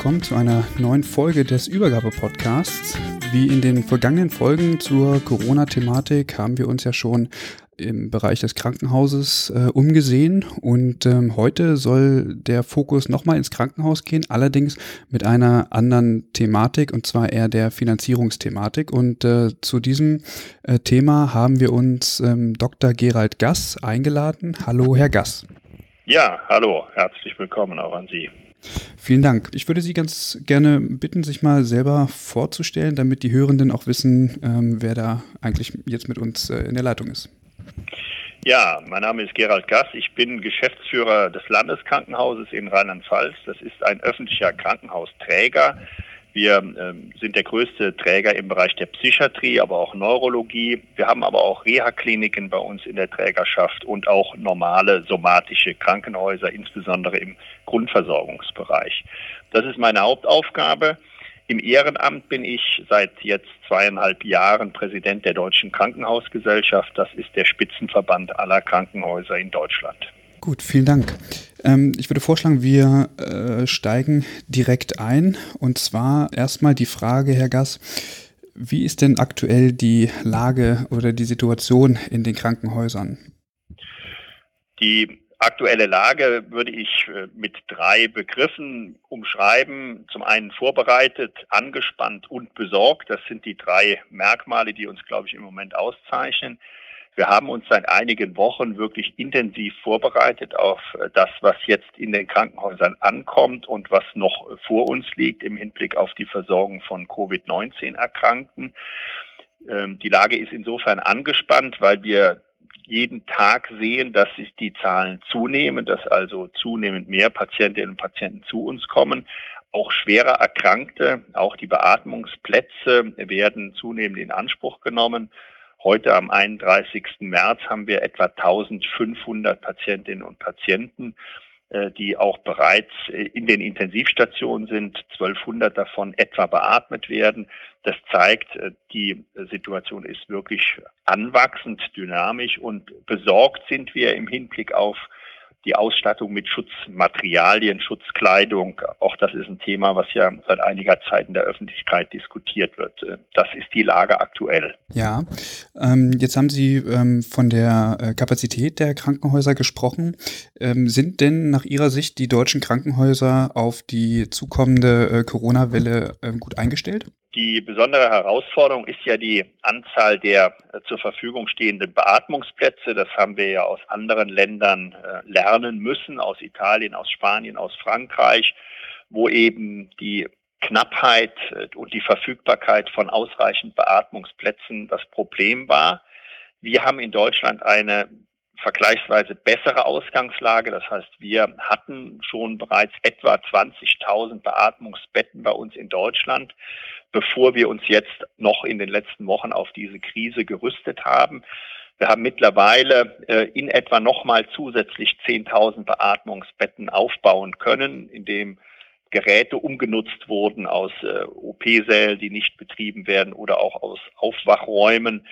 Willkommen zu einer neuen Folge des Übergabe-Podcasts. Wie in den vergangenen Folgen zur Corona-Thematik haben wir uns ja schon im Bereich des Krankenhauses äh, umgesehen und ähm, heute soll der Fokus nochmal ins Krankenhaus gehen, allerdings mit einer anderen Thematik und zwar eher der Finanzierungsthematik. Und äh, zu diesem äh, Thema haben wir uns ähm, Dr. Gerald Gass eingeladen. Hallo, Herr Gass. Ja, hallo, herzlich willkommen auch an Sie. Vielen Dank. Ich würde Sie ganz gerne bitten, sich mal selber vorzustellen, damit die Hörenden auch wissen, ähm, wer da eigentlich jetzt mit uns äh, in der Leitung ist. Ja, mein Name ist Gerald Gass. Ich bin Geschäftsführer des Landeskrankenhauses in Rheinland-Pfalz. Das ist ein öffentlicher Krankenhausträger wir ähm, sind der größte Träger im Bereich der Psychiatrie, aber auch Neurologie. Wir haben aber auch Reha-Kliniken bei uns in der Trägerschaft und auch normale somatische Krankenhäuser, insbesondere im Grundversorgungsbereich. Das ist meine Hauptaufgabe. Im Ehrenamt bin ich seit jetzt zweieinhalb Jahren Präsident der Deutschen Krankenhausgesellschaft. Das ist der Spitzenverband aller Krankenhäuser in Deutschland. Gut, vielen Dank. Ähm, ich würde vorschlagen, wir äh, steigen direkt ein. Und zwar erstmal die Frage, Herr Gass, wie ist denn aktuell die Lage oder die Situation in den Krankenhäusern? Die aktuelle Lage würde ich äh, mit drei Begriffen umschreiben. Zum einen vorbereitet, angespannt und besorgt. Das sind die drei Merkmale, die uns, glaube ich, im Moment auszeichnen. Wir haben uns seit einigen Wochen wirklich intensiv vorbereitet auf äh, das, was jetzt in den Krankenhäusern ankommt und was noch vor uns liegt im Hinblick auf die Versorgung von Covid-19-Erkrankten. Ähm, die Lage ist insofern angespannt, weil wir jeden Tag sehen, dass sich die Zahlen zunehmen, dass also zunehmend mehr Patientinnen und Patienten zu uns kommen. Auch schwerer Erkrankte, auch die Beatmungsplätze werden zunehmend in Anspruch genommen. Heute am 31. März haben wir etwa 1500 Patientinnen und Patienten, die auch bereits äh, in den Intensivstationen sind, 1200 davon etwa beatmet werden. Das zeigt, äh, die Situation ist wirklich anwachsend, dynamisch und besorgt sind wir im Hinblick auf die Ausstattung mit Schutzmaterialien, Schutzkleidung, auch das ist ein Thema, was ja seit einiger Zeit in der Öffentlichkeit diskutiert wird. Das ist die Lage aktuell. Ja, ähm, jetzt haben Sie ähm, von der äh, Kapazität der Krankenhäuser gesprochen. Ähm, sind denn nach Ihrer Sicht die deutschen Krankenhäuser auf die zukommende äh, Corona-Welle äh, gut eingestellt? Die besondere Herausforderung ist ja die Anzahl der äh, zur Verfügung stehenden Beatmungsplätze. Das haben wir ja aus anderen Ländern äh, lernen müssen, aus Italien, aus Spanien, aus Frankreich, wo eben die Knappheit äh, und die Verfügbarkeit von ausreichend Beatmungsplätzen das Problem war. Wir haben in Deutschland eine vergleichsweise bessere Ausgangslage. Das heißt, wir hatten schon bereits etwa 20.000 Beatmungsbetten bei uns in Deutschland, bevor wir uns jetzt noch in den letzten Wochen auf diese Krise gerüstet haben. Wir haben mittlerweile äh, in etwa nochmal zusätzlich 10.000 Beatmungsbetten aufbauen können, indem Geräte umgenutzt wurden aus äh, OP-Sälen, die nicht betrieben werden oder auch aus Aufwachräumen,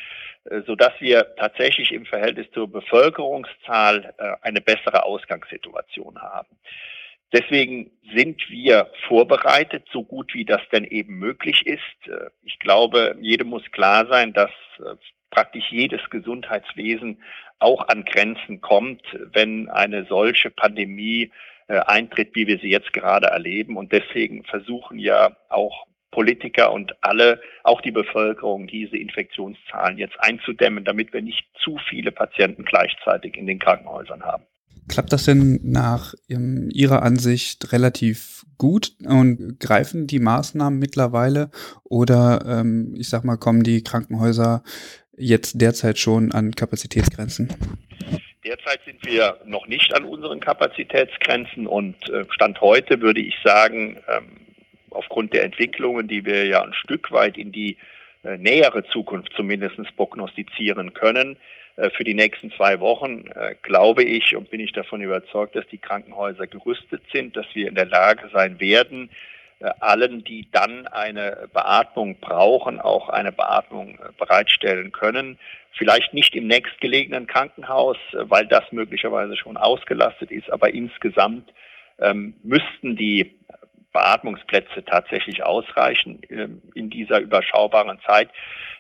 äh, so dass wir tatsächlich im Verhältnis zur Bevölkerungszahl äh, eine bessere Ausgangssituation haben. Deswegen sind wir vorbereitet, so gut wie das denn eben möglich ist. Äh, ich glaube, jedem muss klar sein, dass äh, praktisch jedes Gesundheitswesen auch an Grenzen kommt, wenn eine solche Pandemie äh, eintritt, wie wir sie jetzt gerade erleben. Und deswegen versuchen ja auch Politiker und alle, auch die Bevölkerung, diese Infektionszahlen jetzt einzudämmen, damit wir nicht zu viele Patienten gleichzeitig in den Krankenhäusern haben. Klappt das denn nach Ihrer Ansicht relativ gut und greifen die Maßnahmen mittlerweile oder ähm, ich sag mal, kommen die Krankenhäuser jetzt derzeit schon an Kapazitätsgrenzen? Derzeit sind wir noch nicht an unseren Kapazitätsgrenzen und äh, Stand heute würde ich sagen, ähm, aufgrund der Entwicklungen, die wir ja ein Stück weit in die äh, nähere Zukunft zumindest prognostizieren können, für die nächsten zwei Wochen äh, glaube ich und bin ich davon überzeugt, dass die Krankenhäuser gerüstet sind, dass wir in der Lage sein werden, allen, die dann eine Beatmung brauchen, auch eine Beatmung bereitstellen können. Vielleicht nicht im nächstgelegenen Krankenhaus, weil das möglicherweise schon ausgelastet ist, aber insgesamt ähm, müssten die Beatmungsplätze tatsächlich ausreichen ähm, in dieser überschaubaren Zeit.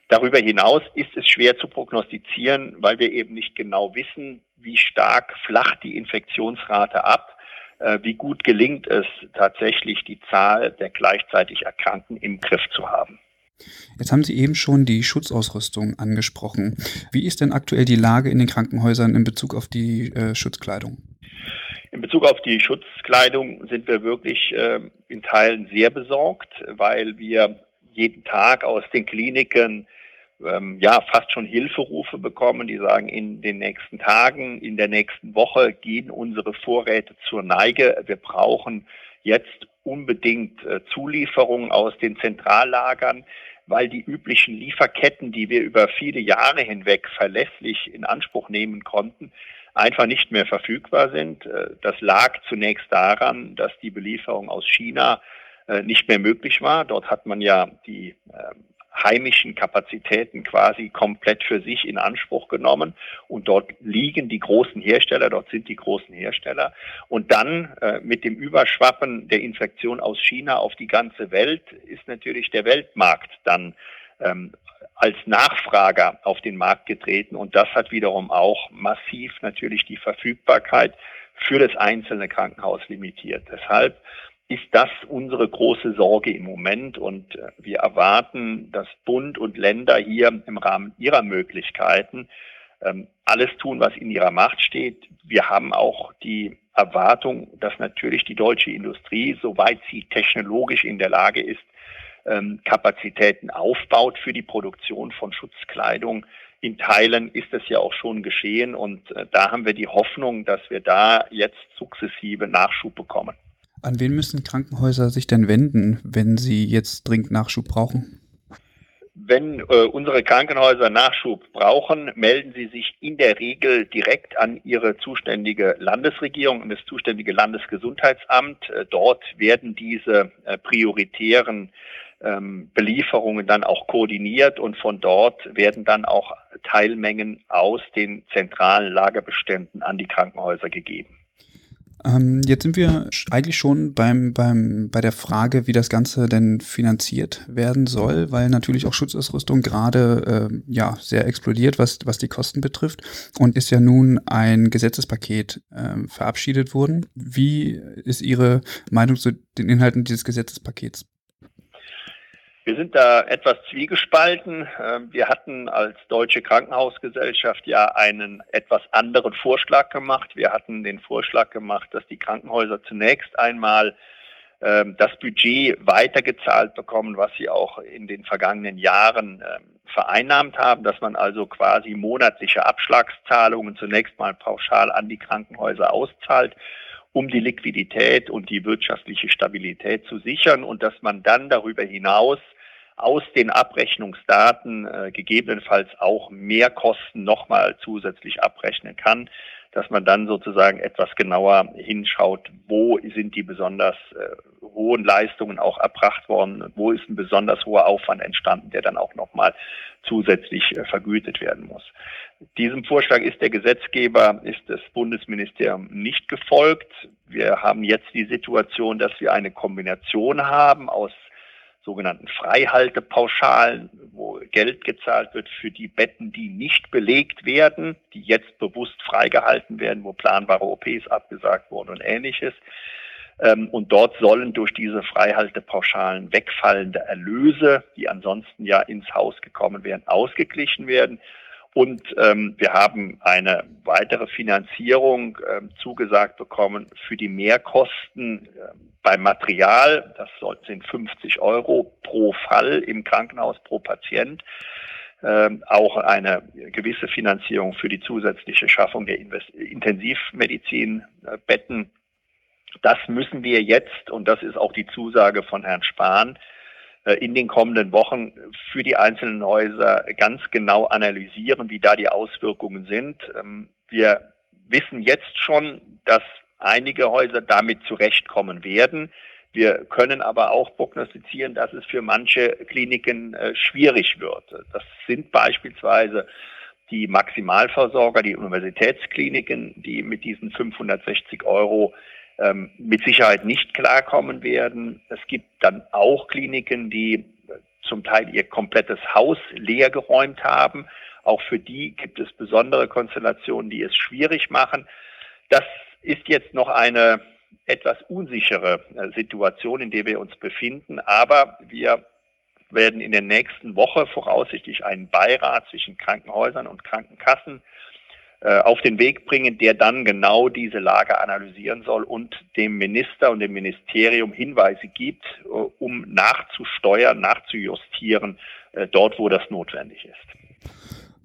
Darüber hinaus ist es schwer zu prognostizieren, weil wir eben nicht genau wissen, wie stark flacht die Infektionsrate ab, äh, wie gut gelingt es tatsächlich, die Zahl der gleichzeitig Erkrankten im Griff zu haben. Jetzt haben Sie eben schon die Schutzausrüstung angesprochen. Wie ist denn aktuell die Lage in den Krankenhäusern in Bezug auf die äh, Schutzkleidung? In Bezug auf die Schutzkleidung sind wir wirklich äh, in Teilen sehr besorgt, weil wir jeden Tag aus den Kliniken ähm, ja fast schon Hilferufe bekommen, die sagen, in den nächsten Tagen, in der nächsten Woche gehen unsere Vorräte zur Neige. Wir brauchen jetzt unbedingt äh, Zulieferungen aus den Zentrallagern, weil die üblichen Lieferketten, die wir über viele Jahre hinweg verlässlich in Anspruch nehmen konnten, einfach nicht mehr verfügbar sind. Äh, das lag zunächst daran, dass die Belieferung aus China äh, nicht mehr möglich war. Dort hat man ja die ähm, heimischen Kapazitäten quasi komplett für sich in Anspruch genommen. Und dort liegen die großen Hersteller, dort sind die großen Hersteller. Und dann äh, mit dem Überschwappen der Infektion aus China auf die ganze Welt ist natürlich der Weltmarkt dann ähm, als Nachfrager auf den Markt getreten und das hat wiederum auch massiv natürlich die Verfügbarkeit für das einzelne Krankenhaus limitiert. Deshalb ist das unsere große Sorge im Moment und äh, wir erwarten, dass Bund und Länder hier im Rahmen ihrer Möglichkeiten ähm, alles tun, was in ihrer Macht steht. Wir haben auch die Erwartung, dass natürlich die deutsche Industrie, soweit sie technologisch in der Lage ist, ähm, Kapazitäten aufbaut für die Produktion von Schutzkleidung. In Teilen ist es ja auch schon geschehen und äh, da haben wir die Hoffnung, dass wir da jetzt sukzessive Nachschub bekommen. An wen müssen Krankenhäuser sich denn wenden, wenn sie jetzt dringend Nachschub brauchen? Wenn äh, unsere Krankenhäuser Nachschub brauchen, melden sie sich in der Regel direkt an ihre zuständige Landesregierung und das zuständige Landesgesundheitsamt. Äh, dort werden diese äh, prioritären ähm, Belieferungen dann auch koordiniert und von dort werden dann auch Teilmengen aus den zentralen Lagerbeständen an die Krankenhäuser gegeben. Ähm, jetzt sind wir eigentlich schon beim, beim, bei der Frage, wie das Ganze denn finanziert werden soll, weil natürlich auch Schutzausrüstung gerade äh, ja, sehr explodiert, was, was die Kosten betrifft. Und ist ja nun ein Gesetzespaket äh, verabschiedet worden. Wie ist Ihre Meinung zu den Inhalten dieses Gesetzespakets? Wir sind da etwas zwiegespalten. Ähm, wir hatten als Deutsche Krankenhausgesellschaft ja einen etwas anderen Vorschlag gemacht. Wir hatten den Vorschlag gemacht, dass die Krankenhäuser zunächst einmal ähm, das Budget weitergezahlt bekommen, was sie auch in den vergangenen Jahren ähm, vereinnahmt haben, dass man also quasi monatliche Abschlagszahlungen zunächst mal pauschal an die Krankenhäuser auszahlt um die Liquidität und die wirtschaftliche Stabilität zu sichern und dass man dann darüber hinaus aus den Abrechnungsdaten äh, gegebenenfalls auch Mehrkosten nochmal zusätzlich abrechnen kann. dass man dann sozusagen etwas genauer hinschaut, wo sind die besonders äh, hohen Leistungen auch erbracht worden, wo ist ein besonders hoher Aufwand entstanden, der dann auch nochmal zusätzlich äh, vergütet werden muss. Diesem Vorschlag ist der Gesetzgeber, ist das Bundesministerium nicht gefolgt. Wir haben jetzt die Situation, dass wir eine Kombination haben aus sogenannten Freihaltepauschalen, wo Geld gezahlt wird für die Betten, die nicht belegt werden, die jetzt bewusst freigehalten werden, wo planbare OPs abgesagt wurden und ähnliches. Ähm, und dort sollen durch diese Freihaltepauschalen wegfallende Erlöse, die ansonsten ja ins Haus gekommen wären, ausgeglichen werden. Und ähm, wir haben eine weitere Finanzierung ähm, zugesagt bekommen für die Mehrkosten äh, beim Material. Das sind 50 Euro pro Fall im Krankenhaus pro Patient. Ähm, auch eine gewisse Finanzierung für die zusätzliche Schaffung der Intensivmedizinbetten. Das müssen wir jetzt, und das ist auch die Zusage von Herrn Spahn, äh, in den kommenden Wochen für die einzelnen Häuser ganz genau analysieren, wie da die Auswirkungen sind. Ähm, wir wissen jetzt schon, dass einige Häuser damit zurechtkommen werden. Wir können aber auch prognostizieren, dass es für manche Kliniken äh, schwierig wird. Das sind beispielsweise die Maximalversorger, die Universitätskliniken, die mit diesen 560 Euro ähm, mit Sicherheit nicht klarkommen werden. Es gibt dann auch Kliniken, die zum Teil ihr komplettes Haus leer geräumt haben. Auch für die gibt es besondere Konstellationen, die es schwierig machen. Das ist jetzt noch eine etwas unsichere äh, Situation, in der wir uns befinden. Aber wir werden in der nächsten Woche voraussichtlich einen Beirat zwischen Krankenhäusern und Krankenkassen auf den Weg bringen, der dann genau diese Lage analysieren soll und dem Minister und dem Ministerium Hinweise gibt, äh, um nachzusteuern, nachzujustieren, äh, dort, wo das notwendig ist.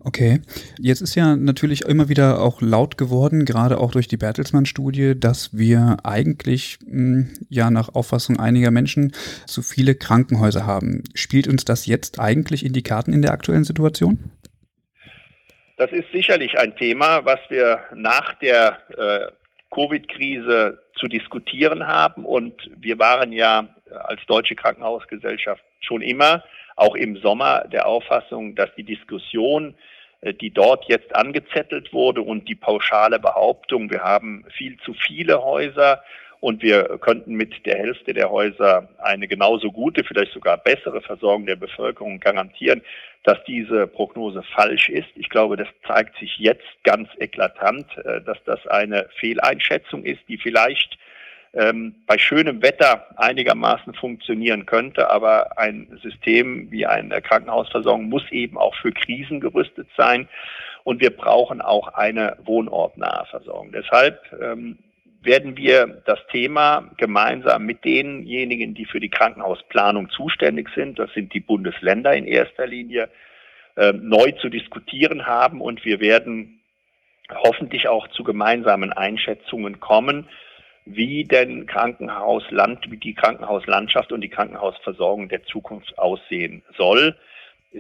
Okay, jetzt ist ja natürlich immer wieder auch laut geworden, gerade auch durch die Bertelsmann-Studie, dass wir eigentlich mh, hm, ja nach Auffassung einiger Menschen zu viele Krankenhäuser haben. Spielt uns das jetzt eigentlich in die Karten in der aktuellen Situation? Das ist sicherlich ein Thema, was wir nach der äh, Covid-Krise zu diskutieren haben. Und wir waren ja als Deutsche Krankenhausgesellschaft schon immer, auch im Sommer, der Auffassung, dass die Diskussion, äh, die dort jetzt angezettelt wurde und die pauschale Behauptung, wir haben viel zu viele Häuser und wir könnten mit der Hälfte der Häuser eine genauso gute, vielleicht sogar bessere Versorgung der Bevölkerung garantieren, dass diese Prognose falsch ist. Ich glaube, das zeigt sich jetzt ganz eklatant, äh, dass das eine Fehleinschätzung ist, die vielleicht ähm, bei schönem Wetter einigermaßen funktionieren könnte, aber ein System wie eine Krankenhausversorgung muss eben auch für Krisen gerüstet sein und wir brauchen auch eine wohnortnahe Versorgung. Deshalb ähm, werden wir das Thema gemeinsam mit denjenigen, die für die Krankenhausplanung zuständig sind, das sind die Bundesländer in erster Linie, äh, neu zu diskutieren haben und wir werden hoffentlich auch zu gemeinsamen Einschätzungen kommen, wie denn Krankenhausland, wie die Krankenhauslandschaft und die Krankenhausversorgung der Zukunft aussehen soll.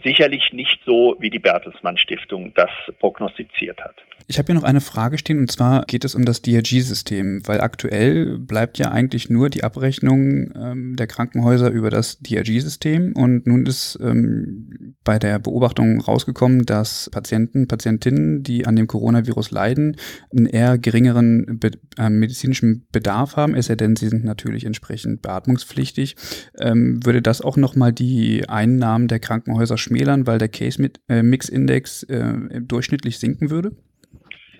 Sicherlich nicht so, wie die Bertelsmann Stiftung das prognostiziert hat. Ich habe hier noch eine Frage stehen und zwar geht es um das DRG-System, weil aktuell bleibt ja eigentlich nur die Abrechnung ähm, der Krankenhäuser über das DRG-System und nun ist ähm, bei der Beobachtung rausgekommen, dass Patienten, Patientinnen, die an dem Coronavirus leiden, einen eher geringeren be äh, medizinischen Bedarf haben, es sei denn, sie sind natürlich entsprechend beatmungspflichtig. Ähm, würde das auch nochmal die Einnahmen der Krankenhäuser schmälern, weil der Case-Mix-Index äh, durchschnittlich sinken würde?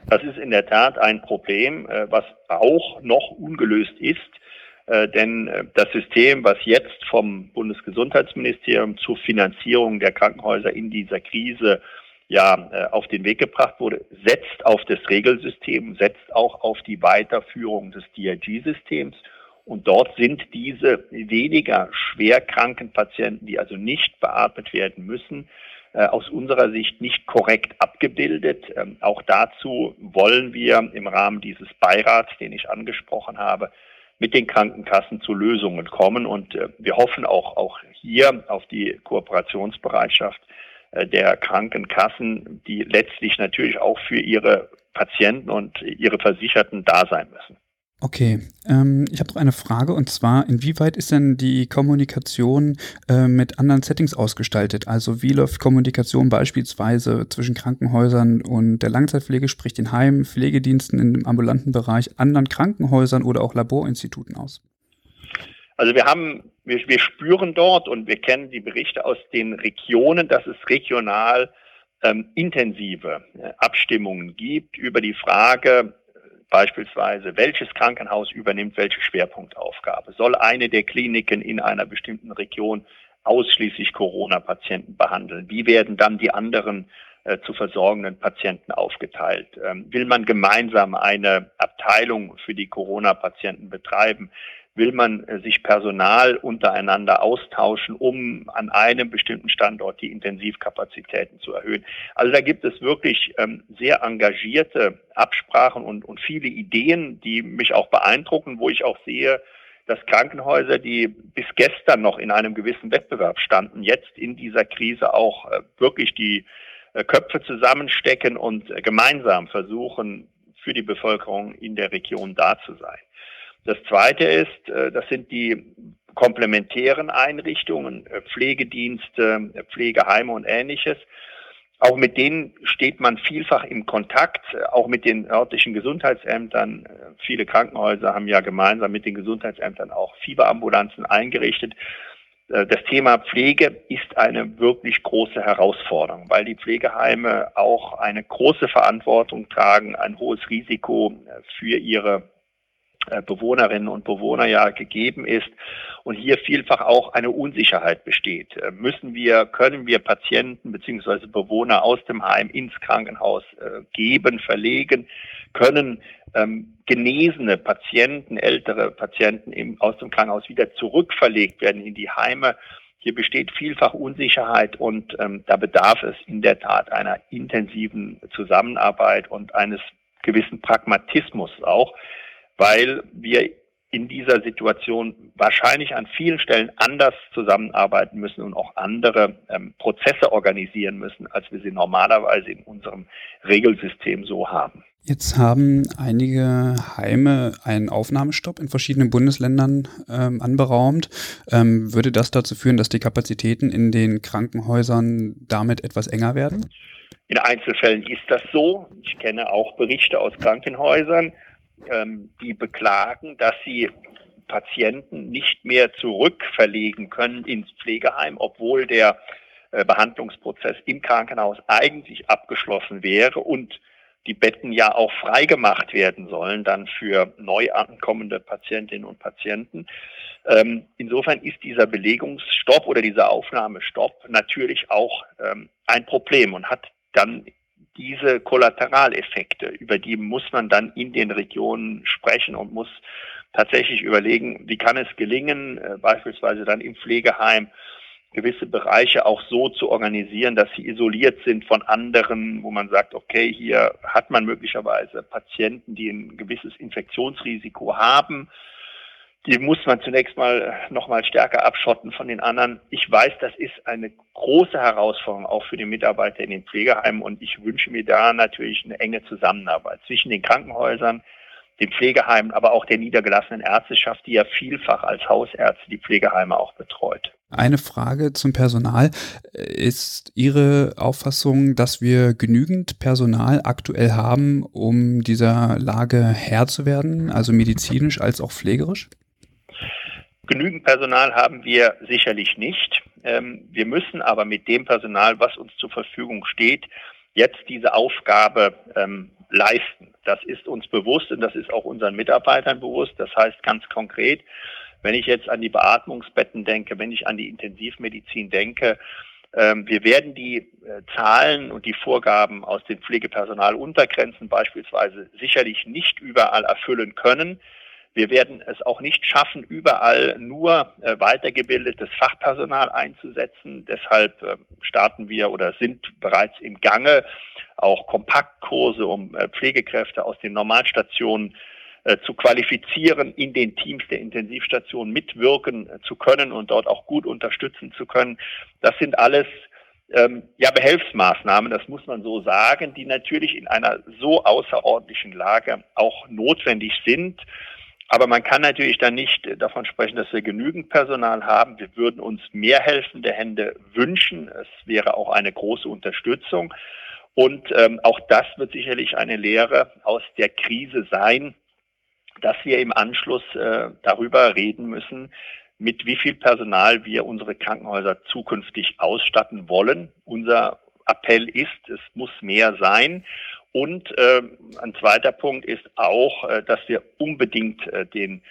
Das ist in der Tat ein Problem, äh, was auch noch ungelöst ist. Äh, denn äh, das System, was jetzt vom Bundesgesundheitsministerium zur Finanzierung der Krankenhäuser in dieser Krise ja auf den Weg gebracht wurde, setzt auf das Regelsystem, setzt auch auf die Weiterführung des DRG-Systems. Und dort sind diese weniger schwerkranken Patienten, die also nicht beatmet werden müssen, äh, aus unserer Sicht nicht korrekt abgebildet. Ähm, auch dazu wollen wir im Rahmen dieses Beirats, den ich angesprochen habe, mit den Krankenkassen zu Lösungen kommen. Und äh, wir hoffen auch, auch hier auf die Kooperationsbereitschaft der Krankenkassen, die letztlich natürlich auch für ihre Patienten und ihre Versicherten da sein müssen. Okay, ähm, ich habe noch eine Frage und zwar, inwieweit ist denn die Kommunikation äh, mit anderen Settings ausgestaltet? Also wie läuft Kommunikation beispielsweise zwischen Krankenhäusern und der Langzeitpflege, sprich den Heimen, Pflegediensten im ambulanten Bereich, anderen Krankenhäusern oder auch Laborinstituten aus? Also wir haben, wir, wir spüren dort und wir kennen die Berichte aus den Regionen, dass es regional ähm, intensive äh, Abstimmungen gibt über die Frage, Beispielsweise, welches Krankenhaus übernimmt welche Schwerpunktaufgabe? Soll eine der Kliniken in einer bestimmten Region ausschließlich Corona-Patienten behandeln? Wie werden dann die anderen äh, zu versorgenden Patienten aufgeteilt? Ähm, will man gemeinsam eine Abteilung für die Corona-Patienten betreiben? Will man äh, sich Personal untereinander austauschen, um an einem bestimmten Standort die Intensivkapazitäten zu erhöhen. Also da gibt es wirklich ähm, sehr engagierte Absprachen und, und viele Ideen, die mich auch beeindrucken, wo ich auch sehe, dass Krankenhäuser, die bis gestern noch in einem gewissen Wettbewerb standen, jetzt in dieser Krise auch äh, wirklich die äh, Köpfe zusammenstecken und gemeinsam versuchen, für die Bevölkerung in der Region da zu sein. Das zweite ist, äh, das sind die komplementären Einrichtungen, äh, Pflegedienste, äh, Pflegeheime und ähnliches. Auch mit denen steht man vielfach im Kontakt, auch mit den örtlichen Gesundheitsämtern. Viele Krankenhäuser haben ja gemeinsam mit den Gesundheitsämtern auch Fieberambulanzen eingerichtet. Das Thema Pflege ist eine wirklich große Herausforderung, weil die Pflegeheime auch eine große Verantwortung tragen, ein hohes Risiko für ihre Bewohnerinnen und Bewohner ja gegeben ist und hier vielfach auch eine Unsicherheit besteht. Äh, müssen wir, können wir Patienten beziehungsweise Bewohner aus dem Heim ins Krankenhaus äh, geben, verlegen, können ähm, genesene Patienten, ältere Patienten im, aus dem Krankenhaus wieder zurückverlegt werden in die Heime. Hier besteht vielfach Unsicherheit und ähm, da bedarf es in der Tat einer intensiven Zusammenarbeit und eines gewissen Pragmatismus auch, weil wir in dieser Situation wahrscheinlich an vielen Stellen anders zusammenarbeiten müssen und auch andere ähm, Prozesse organisieren müssen, als wir sie normalerweise in unserem Regelsystem so haben. Jetzt haben einige Heime einen Aufnahmestopp in verschiedenen Bundesländern ähm, anberaumt. Ähm, würde das dazu führen, dass die Kapazitäten in den Krankenhäusern damit etwas enger werden? In Einzelfällen ist das so. Ich kenne auch Berichte aus Krankenhäusern, die beklagen, dass sie Patienten nicht mehr zurückverlegen können ins Pflegeheim, obwohl der äh, Behandlungsprozess im Krankenhaus eigentlich abgeschlossen wäre und die Betten ja auch freigemacht werden sollen dann für neu ankommende Patientinnen und Patienten. Ähm, insofern ist dieser Belegungsstopp oder dieser Aufnahmestopp natürlich auch ähm, ein Problem und hat dann diese Kollateraleffekte, über die muss man dann in den Regionen sprechen und muss tatsächlich überlegen, wie kann es gelingen, äh, beispielsweise dann im Pflegeheim gewisse Bereiche auch so zu organisieren, dass sie isoliert sind von anderen, wo man sagt, okay, hier hat man möglicherweise Patienten, die ein gewisses Infektionsrisiko haben die muss man zunächst mal noch mal stärker abschotten von den anderen. Ich weiß, das ist eine große Herausforderung auch für die Mitarbeiter in den Pflegeheimen und ich wünsche mir da natürlich eine enge Zusammenarbeit zwischen den Krankenhäusern, den Pflegeheimen, aber auch der niedergelassenen Ärzteschaft, die ja vielfach als Hausärzte die Pflegeheime auch betreut. Eine Frage zum Personal. Ist Ihre Auffassung, dass wir genügend Personal aktuell haben, um dieser Lage Herr zu werden, also medizinisch als auch pflegerisch? Genügend Personal haben wir sicherlich nicht. Ähm, wir müssen aber mit dem Personal, was uns zur Verfügung steht, jetzt diese Aufgabe ähm, leisten. Das ist uns bewusst und das ist auch unseren Mitarbeitern bewusst. Das heißt ganz konkret, wenn ich jetzt an die Beatmungsbetten denke, wenn ich an die Intensivmedizin denke, ähm, wir werden die äh, Zahlen und die Vorgaben aus den Pflegepersonaluntergrenzen beispielsweise sicherlich nicht überall erfüllen können. Wir werden es auch nicht schaffen, überall nur äh, weitergebildetes Fachpersonal einzusetzen. Deshalb äh, starten wir oder sind bereits im Gange auch Kompaktkurse, um äh, Pflegekräfte aus den Normalstationen äh, zu qualifizieren, in den Teams der Intensivstation mitwirken äh, zu können und dort auch gut unterstützen zu können. Das sind alles ähm, ja, Behelfsmaßnahmen, das muss man so sagen, die natürlich in einer so außerordentlichen Lage auch notwendig sind. Aber man kann natürlich dann nicht davon sprechen, dass wir genügend Personal haben. Wir würden uns mehr helfende Hände wünschen. Es wäre auch eine große Unterstützung. Und ähm, auch das wird sicherlich eine Lehre aus der Krise sein, dass wir im Anschluss äh, darüber reden müssen, mit wie viel Personal wir unsere Krankenhäuser zukünftig ausstatten wollen. Unser Appell ist, es muss mehr sein. Und äh, ein zweiter Punkt ist auch, äh, dass wir unbedingt äh, den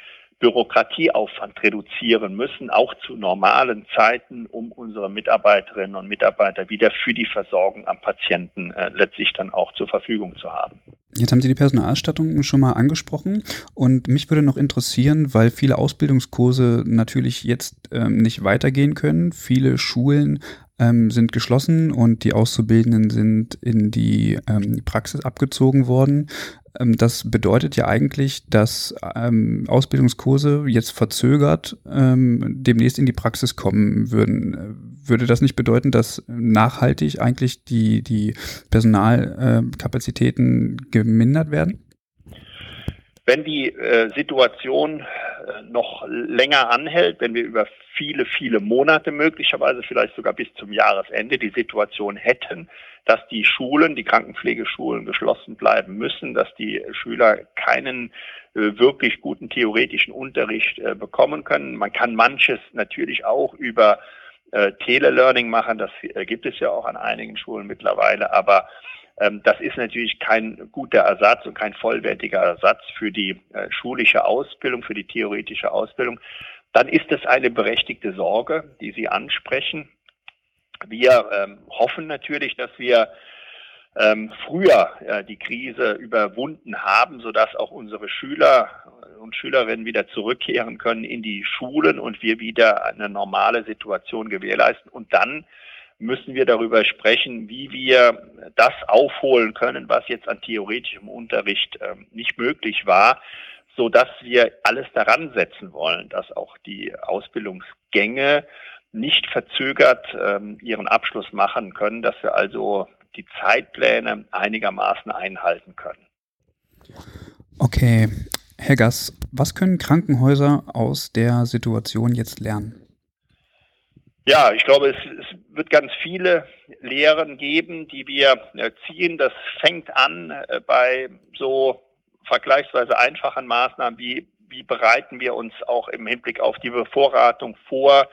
Bürokratieaufwand reduzieren müssen, auch zu normalen Zeiten, um unsere Mitarbeiterinnen und Mitarbeiter wieder für die Versorgung am Patienten äh, letztlich dann auch zur Verfügung zu haben. Jetzt haben Sie die Personalausstattung schon mal angesprochen und mich würde noch interessieren, weil viele Ausbildungskurse natürlich jetzt ähm, nicht weitergehen können. Viele Schulen ähm, sind geschlossen und die Auszubildenden sind in die ähm, Praxis abgezogen worden. Ähm, das bedeutet ja eigentlich, dass ähm, Ausbildungskurse jetzt verzögert ähm, demnächst in die Praxis kommen würden. Würde das nicht bedeuten, dass nachhaltig eigentlich die, die Personalkapazitäten gemindert werden? Wenn die äh, Situation äh, noch länger anhält, wenn wir über viele, viele Monate möglicherweise vielleicht sogar bis zum Jahresende die Situation hätten, dass die Schulen, die Krankenpflegeschulen geschlossen bleiben müssen, dass die Schüler keinen äh, wirklich guten theoretischen Unterricht äh, bekommen können. Man kann manches natürlich auch über äh, Telelearning machen, das äh, gibt es ja auch an einigen Schulen mittlerweile, aber das ist natürlich kein guter Ersatz und kein vollwertiger Ersatz für die äh, schulische Ausbildung, für die theoretische Ausbildung. Dann ist es eine berechtigte Sorge, die Sie ansprechen. Wir ähm, hoffen natürlich, dass wir ähm, früher äh, die Krise überwunden haben, sodass auch unsere Schüler und Schülerinnen wieder zurückkehren können in die Schulen und wir wieder eine normale Situation gewährleisten. Und dann müssen wir darüber sprechen, wie wir das aufholen können, was jetzt an theoretischem Unterricht ähm, nicht möglich war, so dass wir alles daran setzen wollen, dass auch die Ausbildungsgänge nicht verzögert ähm, ihren Abschluss machen können, dass wir also die Zeitpläne einigermaßen einhalten können. Okay, Herr Gass, was können Krankenhäuser aus der Situation jetzt lernen? Ja, ich glaube, es, es, wird ganz viele Lehren geben, die wir äh, ziehen. Das fängt an äh, bei so vergleichsweise einfachen Maßnahmen wie, wie bereiten wir uns auch im Hinblick auf die Bevorratung vor,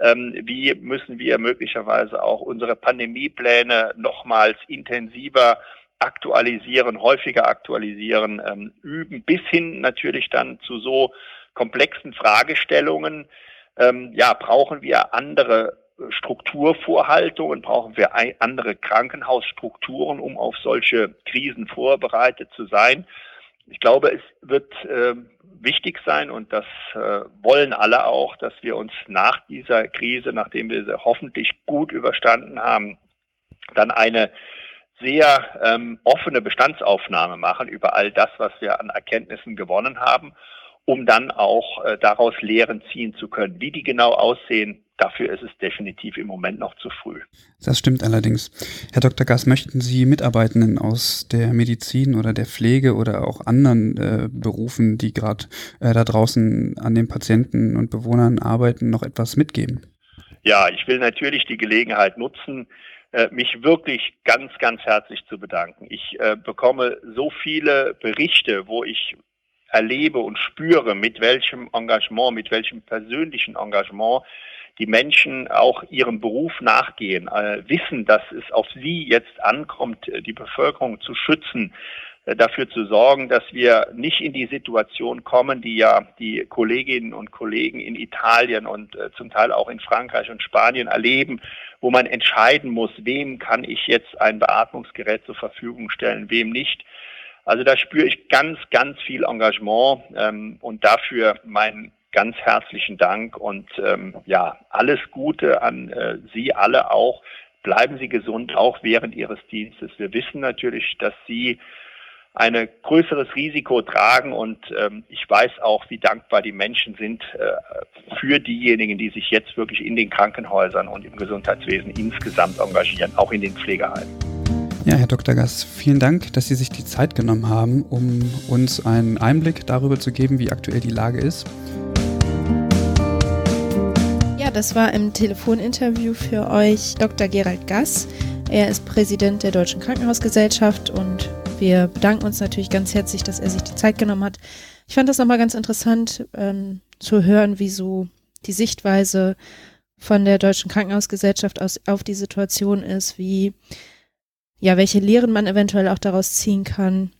ähm, wie müssen wir möglicherweise auch unsere Pandemiepläne nochmals intensiver aktualisieren, häufiger aktualisieren, ähm, üben, bis hin natürlich dann zu so komplexen Fragestellungen, ähm, ja, brauchen wir andere Strukturvorhaltungen, brauchen wir andere Krankenhausstrukturen, um auf solche Krisen vorbereitet zu sein. Ich glaube, es wird äh, wichtig sein und das äh, wollen alle auch, dass wir uns nach dieser Krise, nachdem wir sie hoffentlich gut überstanden haben, dann eine sehr ähm, offene Bestandsaufnahme machen über all das, was wir an Erkenntnissen gewonnen haben um dann auch äh, daraus Lehren ziehen zu können. Wie die genau aussehen, dafür ist es definitiv im Moment noch zu früh. Das stimmt allerdings. Herr Dr. Gass, möchten Sie Mitarbeitenden aus der Medizin oder der Pflege oder auch anderen äh, Berufen, die gerade äh, da draußen an den Patienten und Bewohnern arbeiten, noch etwas mitgeben? Ja, ich will natürlich die Gelegenheit nutzen, äh, mich wirklich ganz, ganz herzlich zu bedanken. Ich äh, bekomme so viele Berichte, wo ich erlebe und spüre, mit welchem Engagement, mit welchem persönlichen Engagement die Menschen auch ihrem Beruf nachgehen, äh, wissen, dass es auf sie jetzt ankommt, äh, die Bevölkerung zu schützen, äh, dafür zu sorgen, dass wir nicht in die Situation kommen, die ja die Kolleginnen und Kollegen in Italien und zum Teil auch in Frankreich und Spanien erleben, wo man entscheiden muss, wem kann ich jetzt ein Beatmungsgerät zur Verfügung stellen, wem nicht. Also da spüre ich ganz, ganz viel Engagement ähm, und dafür meinen ganz herzlichen Dank und ähm, ja, alles Gute an äh, Sie alle auch. Bleiben Sie gesund, auch während Ihres Dienstes. Wir wissen natürlich, dass Sie ein größeres Risiko tragen und ähm, ich weiß auch, wie dankbar die Menschen sind äh, für diejenigen, die sich jetzt wirklich in den Krankenhäusern und im Gesundheitswesen insgesamt engagieren, auch in den Pflegeheimen. Ja, Herr Dr. Gass, vielen Dank, dass Sie sich die Zeit genommen haben, um uns einen Einblick darüber zu geben, wie aktuell die Lage ist. Ja, das war im Telefoninterview für euch Dr. Gerald Gass. Er ist Präsident der Deutschen Krankenhausgesellschaft und wir bedanken uns natürlich ganz herzlich, dass er sich die Zeit genommen hat. Ich fand das nochmal ganz interessant ähm, zu hören, wie so die Sichtweise von der Deutschen Krankenhausgesellschaft aus, auf die Situation ist, wie, ja, welche Lehren man eventuell auch daraus ziehen kann.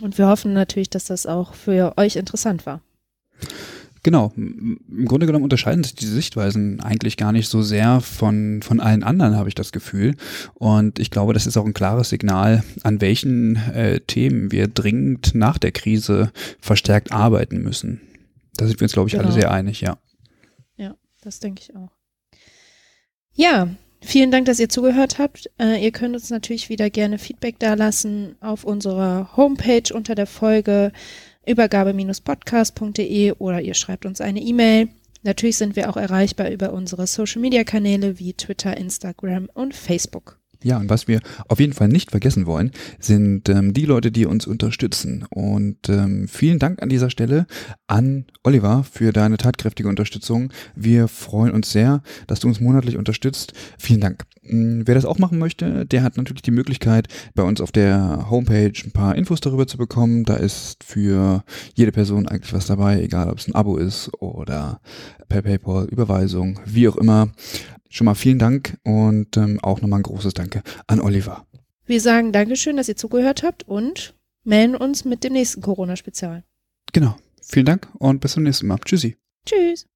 Und wir hoffen natürlich, dass das auch für euch interessant war. Genau. Im Grunde genommen unterscheiden sich die Sichtweisen eigentlich gar nicht so sehr von, von allen anderen, habe ich das Gefühl. Und ich glaube, das ist auch ein klares Signal, an welchen äh, Themen wir dringend nach der Krise verstärkt arbeiten müssen. Da sind wir uns, glaube ich, genau. alle sehr einig, ja. Ja, das denke ich auch. Ja, vielen Dank, dass ihr zugehört habt. Äh, ihr könnt uns natürlich wieder gerne Feedback dalassen auf unserer Homepage unter der Folge übergabe-podcast.de oder ihr schreibt uns eine E-Mail. Natürlich sind wir auch erreichbar über unsere Social-Media-Kanäle wie Twitter, Instagram und Facebook. Ja, und was wir auf jeden Fall nicht vergessen wollen, sind ähm, die Leute, die uns unterstützen. Und ähm, vielen Dank an dieser Stelle an Oliver für deine tatkräftige Unterstützung. Wir freuen uns sehr, dass du uns monatlich unterstützt. Vielen Dank. Hm, wer das auch machen möchte, der hat natürlich die Möglichkeit, bei uns auf der Homepage ein paar Infos darüber zu bekommen. Da ist für jede Person eigentlich was dabei, egal ob es ein Abo ist oder per PayPal, Überweisung, wie auch immer. Schon mal vielen Dank und ähm, auch nochmal ein großes Danke an Oliver. Wir sagen Dankeschön, dass ihr zugehört habt und melden uns mit dem nächsten Corona-Spezial. Genau. Vielen Dank und bis zum nächsten Mal. Tschüssi. Tschüss.